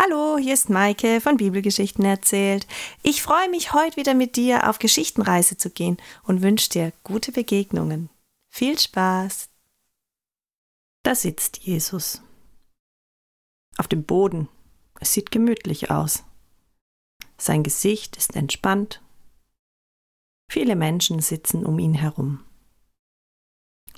Hallo, hier ist Maike von Bibelgeschichten erzählt. Ich freue mich, heute wieder mit dir auf Geschichtenreise zu gehen und wünsche dir gute Begegnungen. Viel Spaß! Da sitzt Jesus. Auf dem Boden. Es sieht gemütlich aus. Sein Gesicht ist entspannt. Viele Menschen sitzen um ihn herum.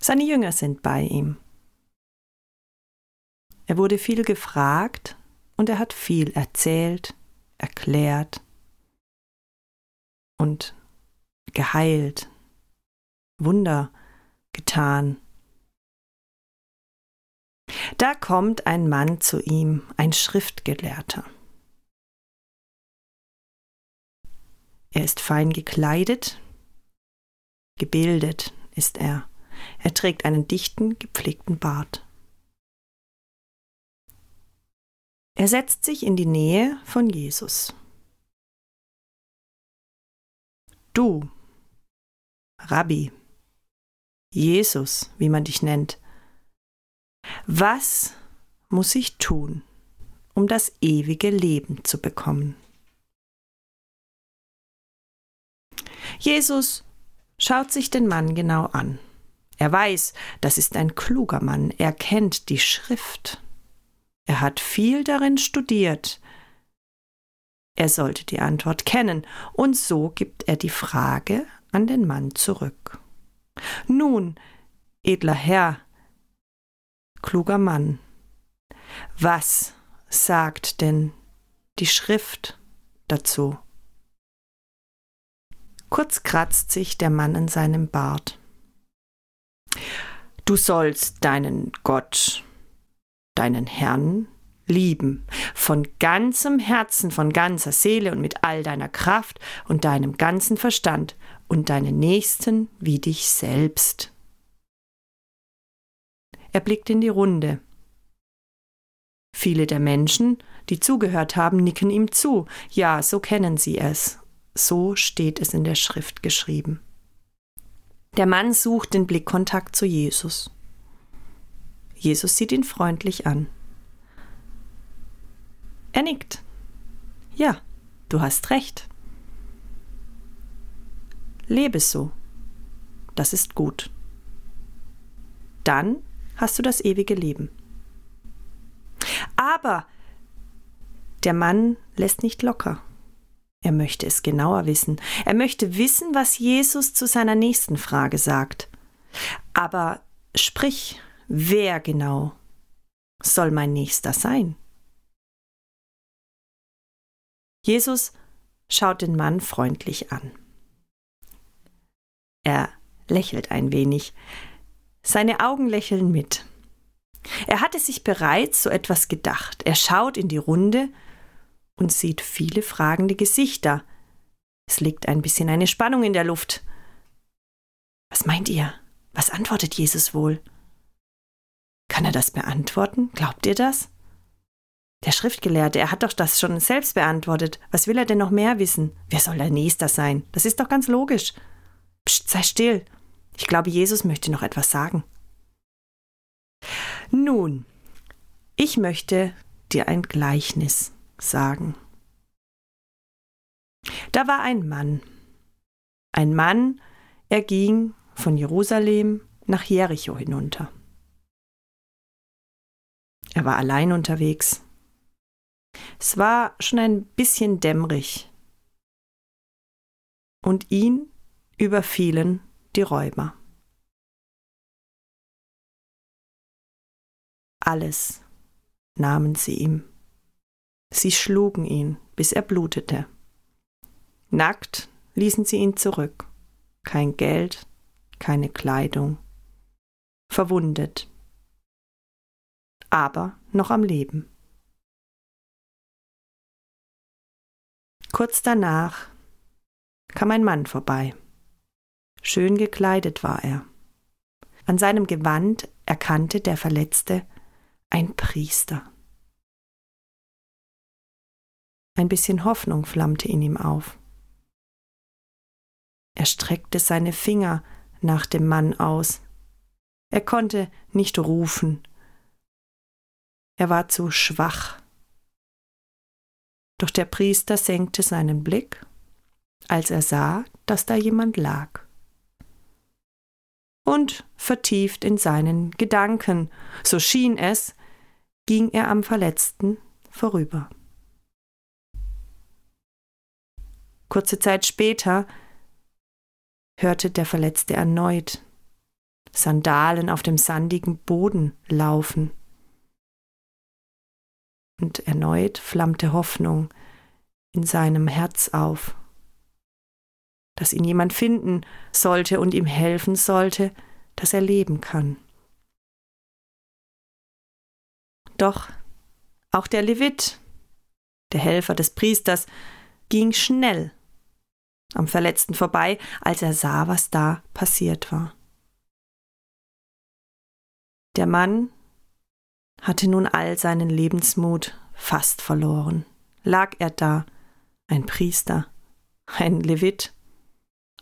Seine Jünger sind bei ihm. Er wurde viel gefragt und er hat viel erzählt, erklärt und geheilt, Wunder getan. Da kommt ein Mann zu ihm, ein Schriftgelehrter. Er ist fein gekleidet, gebildet ist er. Er trägt einen dichten, gepflegten Bart. Er setzt sich in die Nähe von Jesus. Du, Rabbi, Jesus, wie man dich nennt, was muss ich tun, um das ewige Leben zu bekommen? Jesus schaut sich den Mann genau an. Er weiß, das ist ein kluger Mann, er kennt die Schrift. Er hat viel darin studiert. Er sollte die Antwort kennen, und so gibt er die Frage an den Mann zurück. Nun, edler Herr, kluger Mann, was sagt denn die Schrift dazu? Kurz kratzt sich der Mann in seinem Bart. Du sollst deinen Gott deinen Herrn lieben, von ganzem Herzen, von ganzer Seele und mit all deiner Kraft und deinem ganzen Verstand und deinen Nächsten wie dich selbst. Er blickt in die Runde. Viele der Menschen, die zugehört haben, nicken ihm zu. Ja, so kennen sie es. So steht es in der Schrift geschrieben. Der Mann sucht den Blickkontakt zu Jesus. Jesus sieht ihn freundlich an. Er nickt. Ja, du hast recht. Lebe so. Das ist gut. Dann hast du das ewige Leben. Aber der Mann lässt nicht locker. Er möchte es genauer wissen. Er möchte wissen, was Jesus zu seiner nächsten Frage sagt. Aber sprich, Wer genau soll mein Nächster sein? Jesus schaut den Mann freundlich an. Er lächelt ein wenig. Seine Augen lächeln mit. Er hatte sich bereits so etwas gedacht. Er schaut in die Runde und sieht viele fragende Gesichter. Es liegt ein bisschen eine Spannung in der Luft. Was meint ihr? Was antwortet Jesus wohl? Kann er das beantworten? Glaubt ihr das? Der Schriftgelehrte, er hat doch das schon selbst beantwortet. Was will er denn noch mehr wissen? Wer soll der Nächster sein? Das ist doch ganz logisch. Psst, sei still. Ich glaube, Jesus möchte noch etwas sagen. Nun, ich möchte dir ein Gleichnis sagen. Da war ein Mann. Ein Mann, er ging von Jerusalem nach Jericho hinunter. Er war allein unterwegs. Es war schon ein bisschen dämmerig. Und ihn überfielen die Räuber. Alles nahmen sie ihm. Sie schlugen ihn, bis er blutete. Nackt ließen sie ihn zurück. Kein Geld, keine Kleidung. Verwundet aber noch am Leben. Kurz danach kam ein Mann vorbei. Schön gekleidet war er. An seinem Gewand erkannte der Verletzte ein Priester. Ein bisschen Hoffnung flammte in ihm auf. Er streckte seine Finger nach dem Mann aus. Er konnte nicht rufen er war zu schwach. Doch der Priester senkte seinen Blick, als er sah, dass da jemand lag. Und vertieft in seinen Gedanken, so schien es, ging er am Verletzten vorüber. Kurze Zeit später hörte der Verletzte erneut Sandalen auf dem sandigen Boden laufen. Und erneut flammte Hoffnung in seinem Herz auf, dass ihn jemand finden sollte und ihm helfen sollte, dass er leben kann. Doch auch der Levit, der Helfer des Priesters, ging schnell am Verletzten vorbei, als er sah, was da passiert war. Der Mann hatte nun all seinen Lebensmut fast verloren. Lag er da, ein Priester, ein Levit,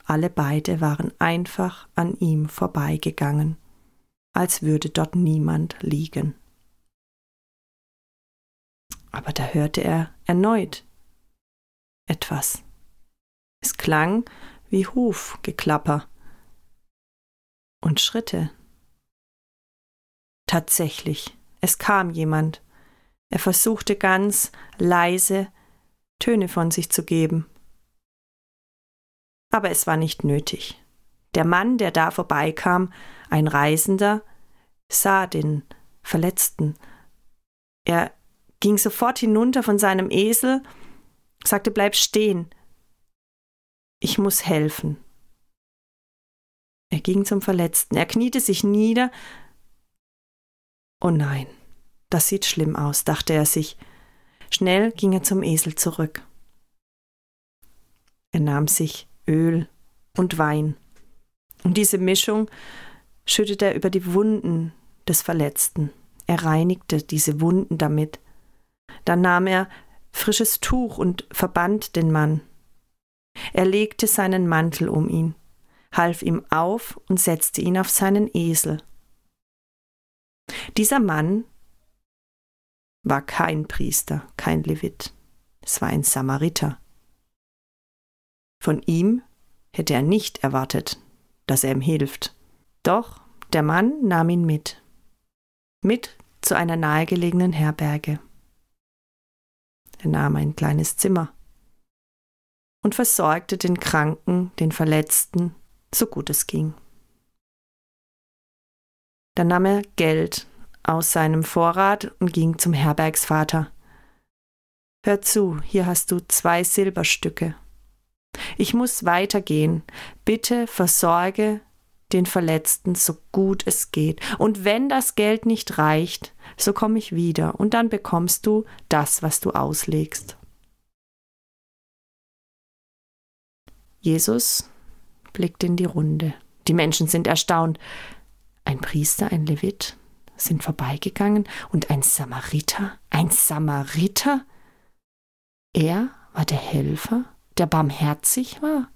alle beide waren einfach an ihm vorbeigegangen, als würde dort niemand liegen. Aber da hörte er erneut etwas. Es klang wie Hufgeklapper und Schritte. Tatsächlich, es kam jemand. Er versuchte ganz leise Töne von sich zu geben. Aber es war nicht nötig. Der Mann, der da vorbeikam, ein Reisender, sah den Verletzten. Er ging sofort hinunter von seinem Esel, sagte Bleib stehen, ich muss helfen. Er ging zum Verletzten, er kniete sich nieder. Oh nein, das sieht schlimm aus, dachte er sich. Schnell ging er zum Esel zurück. Er nahm sich Öl und Wein. Und diese Mischung schüttete er über die Wunden des Verletzten. Er reinigte diese Wunden damit. Dann nahm er frisches Tuch und verband den Mann. Er legte seinen Mantel um ihn, half ihm auf und setzte ihn auf seinen Esel. Dieser Mann war kein Priester, kein Levit, es war ein Samariter. Von ihm hätte er nicht erwartet, dass er ihm hilft. Doch der Mann nahm ihn mit, mit zu einer nahegelegenen Herberge. Er nahm ein kleines Zimmer und versorgte den Kranken, den Verletzten, so gut es ging. Dann nahm er Geld aus seinem Vorrat und ging zum Herbergsvater. Hör zu, hier hast du zwei Silberstücke. Ich muss weitergehen. Bitte versorge den Verletzten so gut es geht. Und wenn das Geld nicht reicht, so komme ich wieder und dann bekommst du das, was du auslegst. Jesus blickt in die Runde. Die Menschen sind erstaunt. Ein Priester, ein Levit sind vorbeigegangen und ein Samariter, ein Samariter? Er war der Helfer, der barmherzig war?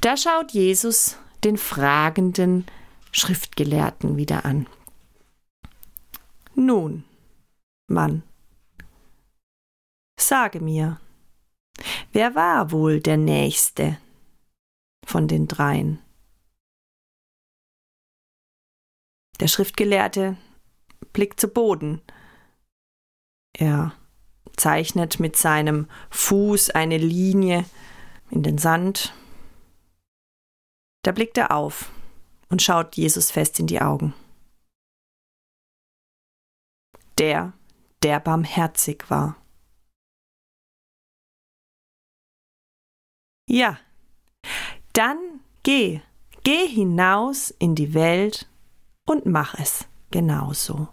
Da schaut Jesus den fragenden Schriftgelehrten wieder an. Nun, Mann, sage mir, Wer war wohl der Nächste von den dreien? Der Schriftgelehrte blickt zu Boden. Er zeichnet mit seinem Fuß eine Linie in den Sand. Da blickt er auf und schaut Jesus fest in die Augen. Der, der barmherzig war. Ja, dann geh, geh hinaus in die Welt und mach es genauso.